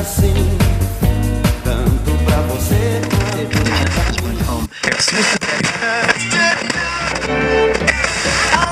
assim, tanto pra você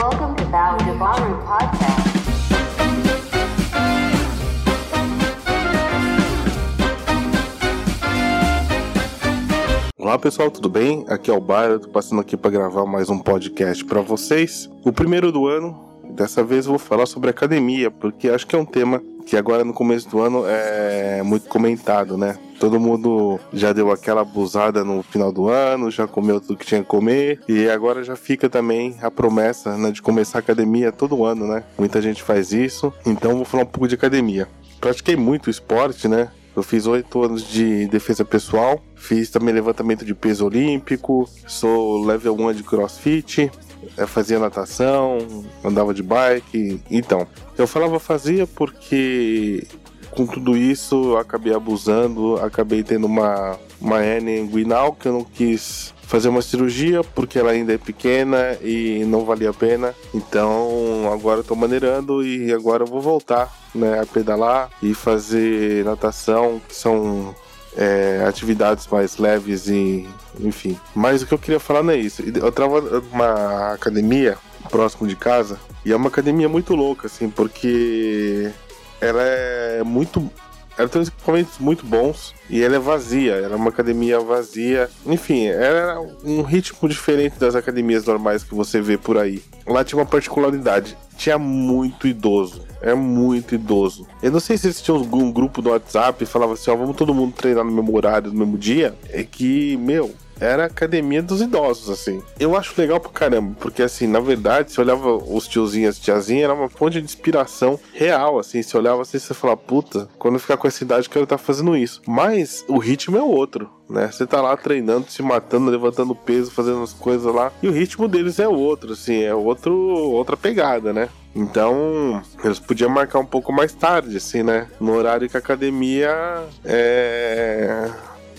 Welcome to Value Devon Podcast. Olá pessoal, tudo bem? Aqui é o Baio, tô passando aqui para gravar mais um podcast para vocês. O primeiro do ano, dessa vez eu vou falar sobre academia, porque acho que é um tema que agora no começo do ano é muito comentado, né? Todo mundo já deu aquela abusada no final do ano, já comeu tudo que tinha que comer e agora já fica também a promessa né, de começar a academia todo ano, né? Muita gente faz isso, então vou falar um pouco de academia. Pratiquei muito esporte, né? Eu fiz oito anos de defesa pessoal, fiz também levantamento de peso olímpico, sou level 1 de crossfit, eh, fazia natação, andava de bike. Então, eu falava fazia porque com tudo isso eu acabei abusando, acabei tendo uma, uma hernia inguinal que eu não quis fazer uma cirurgia porque ela ainda é pequena e não valia a pena. Então agora eu tô maneirando e agora eu vou voltar né, a pedalar e fazer natação, que são é, atividades mais leves e enfim. Mas o que eu queria falar não é isso. Eu tava numa academia próximo de casa e é uma academia muito louca, assim, porque ela é muito. Ela tem uns equipamentos muito bons e ela é vazia, ela é uma academia vazia. Enfim, era um ritmo diferente das academias normais que você vê por aí. Lá tinha uma particularidade: tinha muito idoso. É muito idoso. Eu não sei se eles tinham um grupo do WhatsApp e falava assim: ó, vamos todo mundo treinar no mesmo horário, no mesmo dia. É que, meu, era a academia dos idosos, assim. Eu acho legal pra caramba, porque assim, na verdade, você olhava os tiozinhos e tiazinhas, era uma fonte de inspiração real, assim. Você olhava assim e você falava, puta, quando eu ficar com essa idade, eu quero estar tá fazendo isso. Mas o ritmo é outro. Né? Você tá lá treinando, se matando, levantando peso, fazendo as coisas lá, e o ritmo deles é outro, assim, é outro, outra pegada, né? Então, eles podiam marcar um pouco mais tarde, assim, né? No horário que a academia é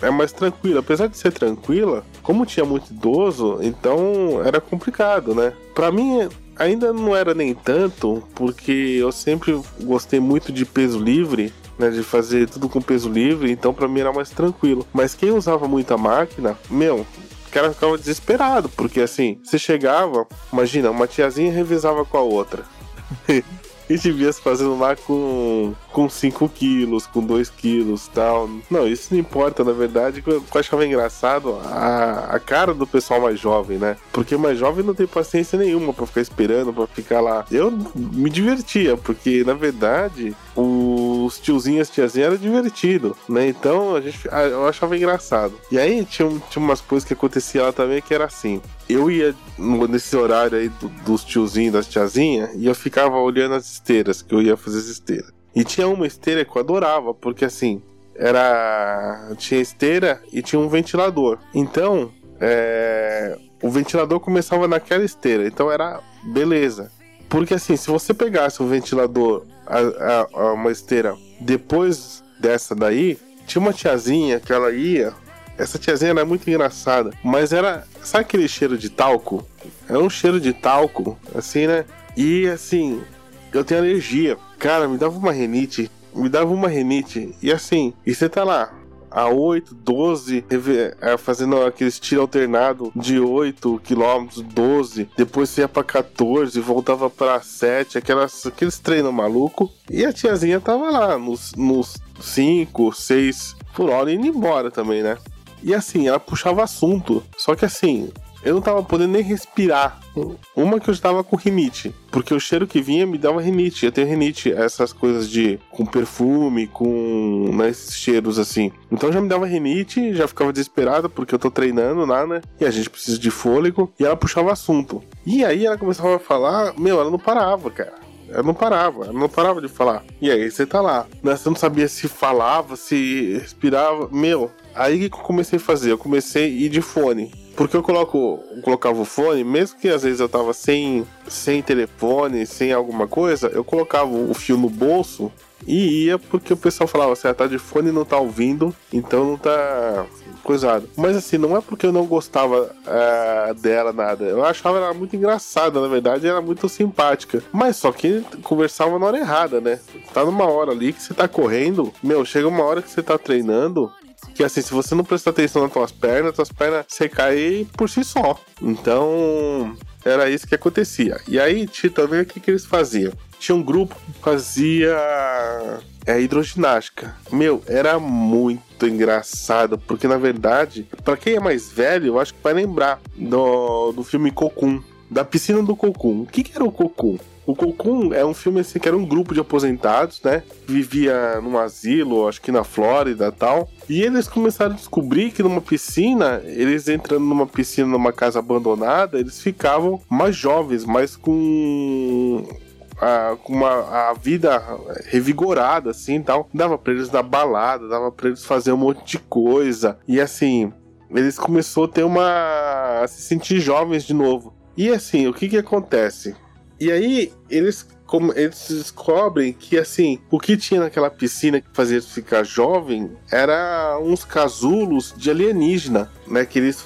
é mais tranquila. Apesar de ser tranquila, como tinha muito idoso, então era complicado, né? Para mim ainda não era nem tanto, porque eu sempre gostei muito de peso livre, né, de fazer tudo com peso livre, então para mim era mais tranquilo. Mas quem usava muita máquina, meu, cara ficava desesperado, porque assim, você chegava, imagina, uma tiazinha revezava com a outra. e te vias fazendo lá com, com 5 quilos, com 2 quilos tal. Não, isso não importa, na verdade, eu achava engraçado a, a cara do pessoal mais jovem, né? Porque mais jovem não tem paciência nenhuma para ficar esperando, para ficar lá. Eu me divertia, porque na verdade os tiozinhos e tiazinhas era divertido, né? Então a gente, eu achava engraçado. E aí tinha, tinha umas coisas que acontecia lá também que era assim eu ia nesse horário aí do, dos tiozinhos, das tiazinhas, e eu ficava olhando as esteiras, que eu ia fazer as esteiras. E tinha uma esteira que eu adorava, porque assim, era. Tinha esteira e tinha um ventilador. Então, é... o ventilador começava naquela esteira, então era beleza. Porque assim, se você pegasse um ventilador, a, a, a uma esteira, depois dessa daí, tinha uma tiazinha que ela ia essa tiazinha era muito engraçada. Mas era. Sabe aquele cheiro de talco? Era um cheiro de talco, assim, né? E assim, eu tenho alergia. Cara, me dava uma renite. Me dava uma renite. E assim, e você tá lá, a 8, 12, é, fazendo aqueles tiro alternado de 8 km, 12, depois você ia pra 14, voltava pra 7, aquelas, aqueles treinos maluco. E a tiazinha tava lá nos, nos 5, 6 por hora indo embora também, né? E assim, ela puxava assunto. Só que assim, eu não tava podendo nem respirar. Uma que eu estava com rinite, porque o cheiro que vinha me dava rinite. Eu tenho rinite, essas coisas de com perfume, com né, esses cheiros assim. Então já me dava rinite, já ficava desesperada porque eu tô treinando lá, né? E a gente precisa de fôlego. E ela puxava assunto. E aí ela começava a falar, meu, ela não parava, cara. Ela não parava, ela não parava de falar. E aí você tá lá. Né? Você não sabia se falava, se respirava. Meu, Aí que eu comecei a fazer? Eu comecei a ir de fone. Porque eu coloco, eu colocava o fone, mesmo que às vezes eu tava sem, sem telefone, sem alguma coisa, eu colocava o fio no bolso e ia porque o pessoal falava assim, ah, tá de fone e não tá ouvindo, então não tá coisado. Mas assim, não é porque eu não gostava uh, dela, nada. Eu achava ela muito engraçada, na verdade, era muito simpática. Mas só que conversava na hora errada, né? Tá numa hora ali que você tá correndo, meu, chega uma hora que você tá treinando que assim, se você não prestar atenção nas tuas pernas, tuas pernas você cai por si só. Então, era isso que acontecia. E aí, também o que, que eles faziam? Tinha um grupo que fazia é, hidroginástica. Meu, era muito engraçado, porque na verdade, para quem é mais velho, eu acho que vai lembrar do, do filme Cocum, da piscina do Cocum. O que, que era o Cocum? O Cocum é um filme assim que era um grupo de aposentados, né? Vivia num asilo, acho que na Flórida tal. E eles começaram a descobrir que numa piscina, eles entrando numa piscina numa casa abandonada, eles ficavam mais jovens, mais com a, com uma a vida revigorada, assim tal. Dava pra eles dar balada, dava pra eles fazer um monte de coisa. E assim, eles começaram a ter uma. a se sentir jovens de novo. E assim, o que que acontece? E aí eles como eles descobrem que assim, o que tinha naquela piscina que fazia ficar jovem era uns casulos de alienígena, né, que eles,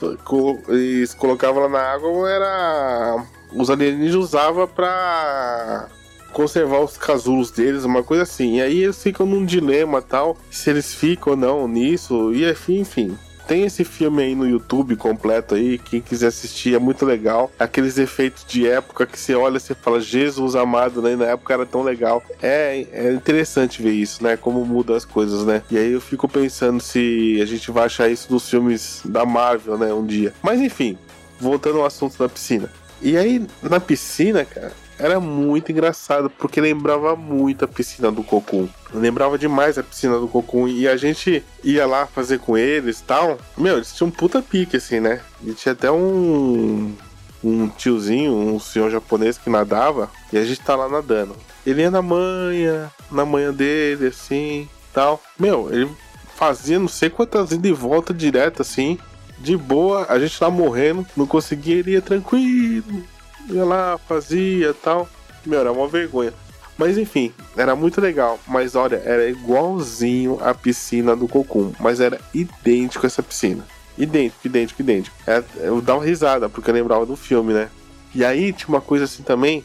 eles colocavam lá na água, era os alienígenas usavam para conservar os casulos deles, uma coisa assim. E aí eles ficam num dilema tal, se eles ficam ou não nisso, e enfim. Tem esse filme aí no YouTube completo aí, quem quiser assistir, é muito legal. Aqueles efeitos de época que você olha e fala, Jesus amado, né? Na época era tão legal. É, é interessante ver isso, né? Como muda as coisas, né? E aí eu fico pensando se a gente vai achar isso nos filmes da Marvel, né? Um dia. Mas enfim, voltando ao assunto da piscina. E aí, na piscina, cara, era muito engraçado, porque lembrava muito a piscina do Cocum. Lembrava demais a piscina do Cocum. E a gente ia lá fazer com eles e tal. Meu, eles tinham um puta pique, assim, né? E tinha até um. Um tiozinho, um senhor japonês que nadava. E a gente tá lá nadando. Ele ia na manha, na manha dele, assim, tal. Meu, ele fazia não sei quantas idas e volta direto, assim. De boa, a gente lá morrendo, não conseguia, ele ia tranquilo ia lá, fazia tal. Meu, era uma vergonha. Mas enfim, era muito legal. Mas olha, era igualzinho a piscina do Cocum. Mas era idêntico essa piscina. Idêntico, idêntico, idêntico. É, eu dava risada, porque eu lembrava do filme, né? E aí tinha uma coisa assim também.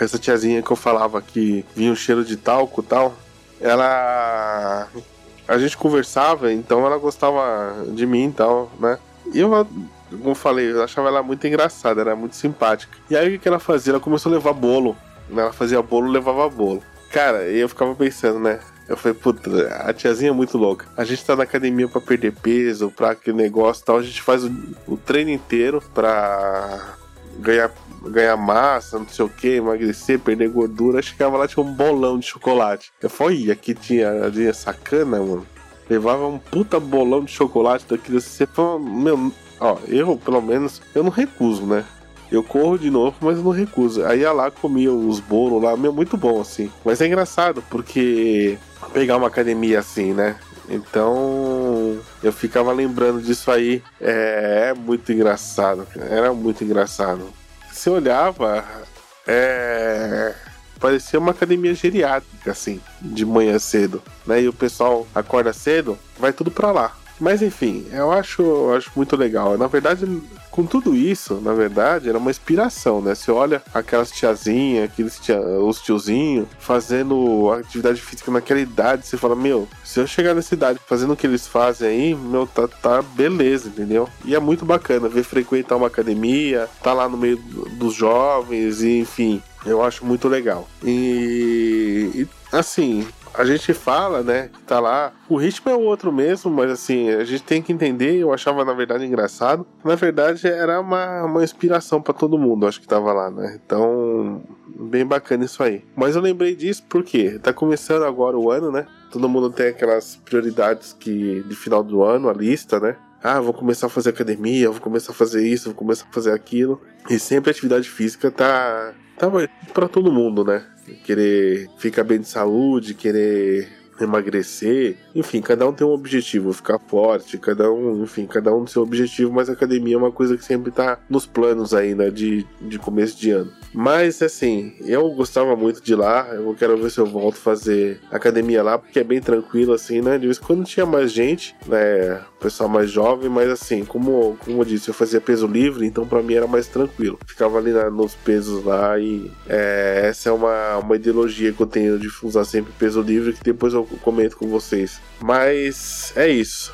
Essa tiazinha que eu falava que vinha um cheiro de talco e tal. Ela. A gente conversava, então ela gostava de mim e tal, né? E eu como eu falei, eu achava ela muito engraçada, era muito simpática. E aí o que ela fazia? Ela começou a levar bolo. Ela fazia bolo, levava bolo. Cara, eu ficava pensando, né? Eu falei, puta, a tiazinha é muito louca. A gente tá na academia para perder peso, pra aquele negócio e tal. A gente faz o, o treino inteiro pra ganhar, ganhar massa, não sei o que, emagrecer, perder gordura. Chegava lá, tinha um bolão de chocolate. Eu falei, aqui tinha, tinha sacana, mano. Levava um puta bolão de chocolate daquilo. Você fala, meu, Ó, eu, pelo menos, eu não recuso, né? Eu corro de novo, mas não recuso. Aí ia lá, comia os bolos lá, meu, muito bom, assim. Mas é engraçado, porque pegar uma academia assim, né? Então, eu ficava lembrando disso aí. É, é muito engraçado, era muito engraçado. Você olhava, é parecia uma academia geriátrica, assim, de manhã cedo, né? E o pessoal acorda cedo, vai tudo pra lá. Mas enfim, eu acho, eu acho muito legal. Na verdade, com tudo isso, na verdade, era uma inspiração, né? Você olha aquelas tiazinhas, aqueles tia, os tiozinhos fazendo atividade física naquela idade, você fala, meu, se eu chegar nessa idade fazendo o que eles fazem aí, meu, tá, tá beleza, entendeu? E é muito bacana ver frequentar uma academia, tá lá no meio dos jovens, e, enfim, eu acho muito legal. E, e assim, a gente fala, né, que tá lá. O ritmo é o outro mesmo, mas assim, a gente tem que entender. Eu achava, na verdade, engraçado. Na verdade, era uma, uma inspiração para todo mundo, acho que tava lá, né? Então, bem bacana isso aí. Mas eu lembrei disso porque tá começando agora o ano, né? Todo mundo tem aquelas prioridades que de final do ano, a lista, né? ah, vou começar a fazer academia, vou começar a fazer isso, vou começar a fazer aquilo. E sempre a atividade física tá, tá para todo mundo, né? querer ficar bem de saúde, querer emagrecer, enfim, cada um tem um objetivo, ficar forte, cada um, enfim, cada um tem seu objetivo, mas a academia é uma coisa que sempre tá nos planos ainda de, de começo de ano. Mas assim, eu gostava muito de lá, eu quero ver se eu volto fazer academia lá, porque é bem tranquilo assim, né? De vez em quando tinha mais gente, né? Pessoal mais jovem, mas assim, como, como eu disse, eu fazia peso livre, então para mim era mais tranquilo. Ficava ali na, nos pesos lá e é, essa é uma, uma ideologia que eu tenho de usar sempre peso livre, que depois eu comento com vocês. Mas é isso,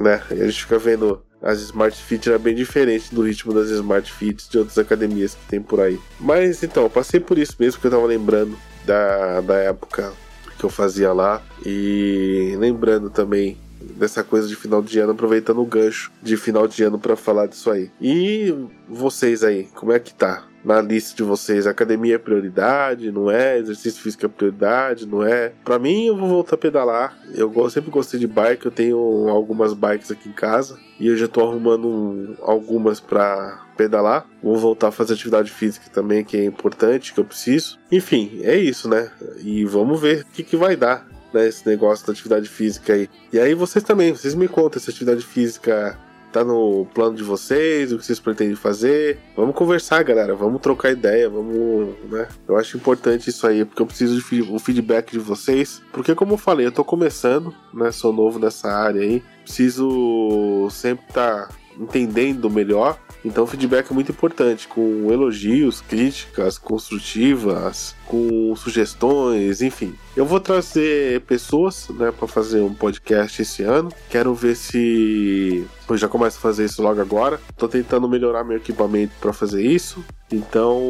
né? A gente fica vendo as Smart Fit era bem diferente do ritmo das Smart Fits de outras academias que tem por aí. Mas então, passei por isso mesmo que eu tava lembrando da, da época que eu fazia lá e lembrando também dessa coisa de final de ano, aproveitando o gancho de final de ano para falar disso aí. E vocês aí, como é que tá? na lista de vocês, academia é prioridade, não é? Exercício físico é prioridade, não é? Para mim, eu vou voltar a pedalar. Eu sempre gostei de bike, eu tenho algumas bikes aqui em casa e eu já tô arrumando algumas para pedalar. Vou voltar a fazer atividade física também, que é importante, que eu preciso. Enfim, é isso, né? E vamos ver o que, que vai dar. Né, esse negócio da atividade física aí. E aí vocês também, vocês me contam se a atividade física tá no plano de vocês, o que vocês pretendem fazer. Vamos conversar, galera. Vamos trocar ideia, vamos, né? Eu acho importante isso aí, porque eu preciso de o feedback de vocês. Porque como eu falei, eu tô começando, né? Sou novo nessa área aí. Preciso sempre estar tá entendendo melhor. Então, o feedback é muito importante, com elogios, críticas construtivas, com sugestões, enfim. Eu vou trazer pessoas, né, para fazer um podcast esse ano. Quero ver se eu já começo a fazer isso logo agora. Tô tentando melhorar meu equipamento para fazer isso. Então,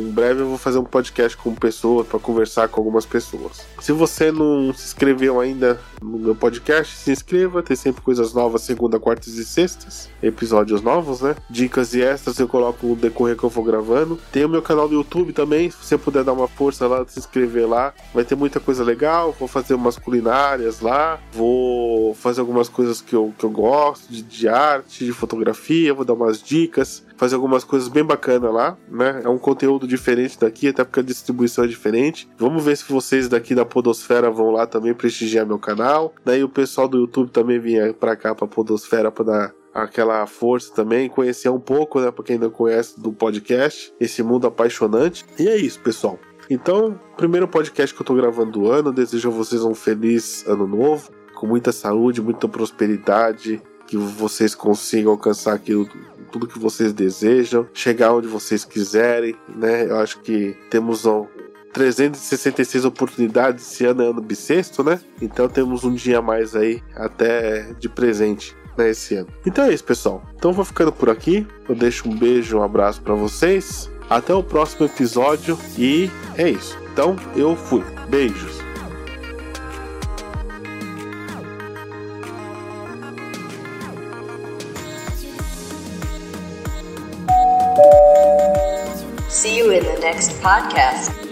em breve eu vou fazer um podcast com pessoas para conversar com algumas pessoas. Se você não se inscreveu ainda no meu podcast, se inscreva. Tem sempre coisas novas, segunda, quartas e sextas, episódios novos, né? Dicas e extras eu coloco no decorrer que eu vou gravando. Tem o meu canal do YouTube também. Se você puder dar uma força lá, se inscrever lá, vai ter muita coisa legal. Vou fazer umas culinárias lá, vou fazer algumas coisas que eu, que eu gosto de, de arte, de fotografia. Vou dar umas dicas fazer algumas coisas bem bacanas lá, né? É um conteúdo diferente daqui, até porque a distribuição é diferente. Vamos ver se vocês daqui da Podosfera vão lá também prestigiar meu canal. Daí o pessoal do YouTube também vinha pra cá, pra Podosfera, pra dar aquela força também, conhecer um pouco, né, pra quem não conhece do podcast, esse mundo apaixonante. E é isso, pessoal. Então, primeiro podcast que eu tô gravando do ano, desejo a vocês um feliz ano novo, com muita saúde, muita prosperidade, que vocês consigam alcançar aquilo tudo que vocês desejam, chegar onde vocês quiserem, né? Eu acho que temos 366 oportunidades esse ano é ano bissexto, né? Então temos um dia a mais aí até de presente né, esse ano. Então é isso, pessoal. Então vou ficando por aqui. Eu deixo um beijo, um abraço para vocês. Até o próximo episódio e é isso. Então eu fui. Beijos. See you in the next podcast.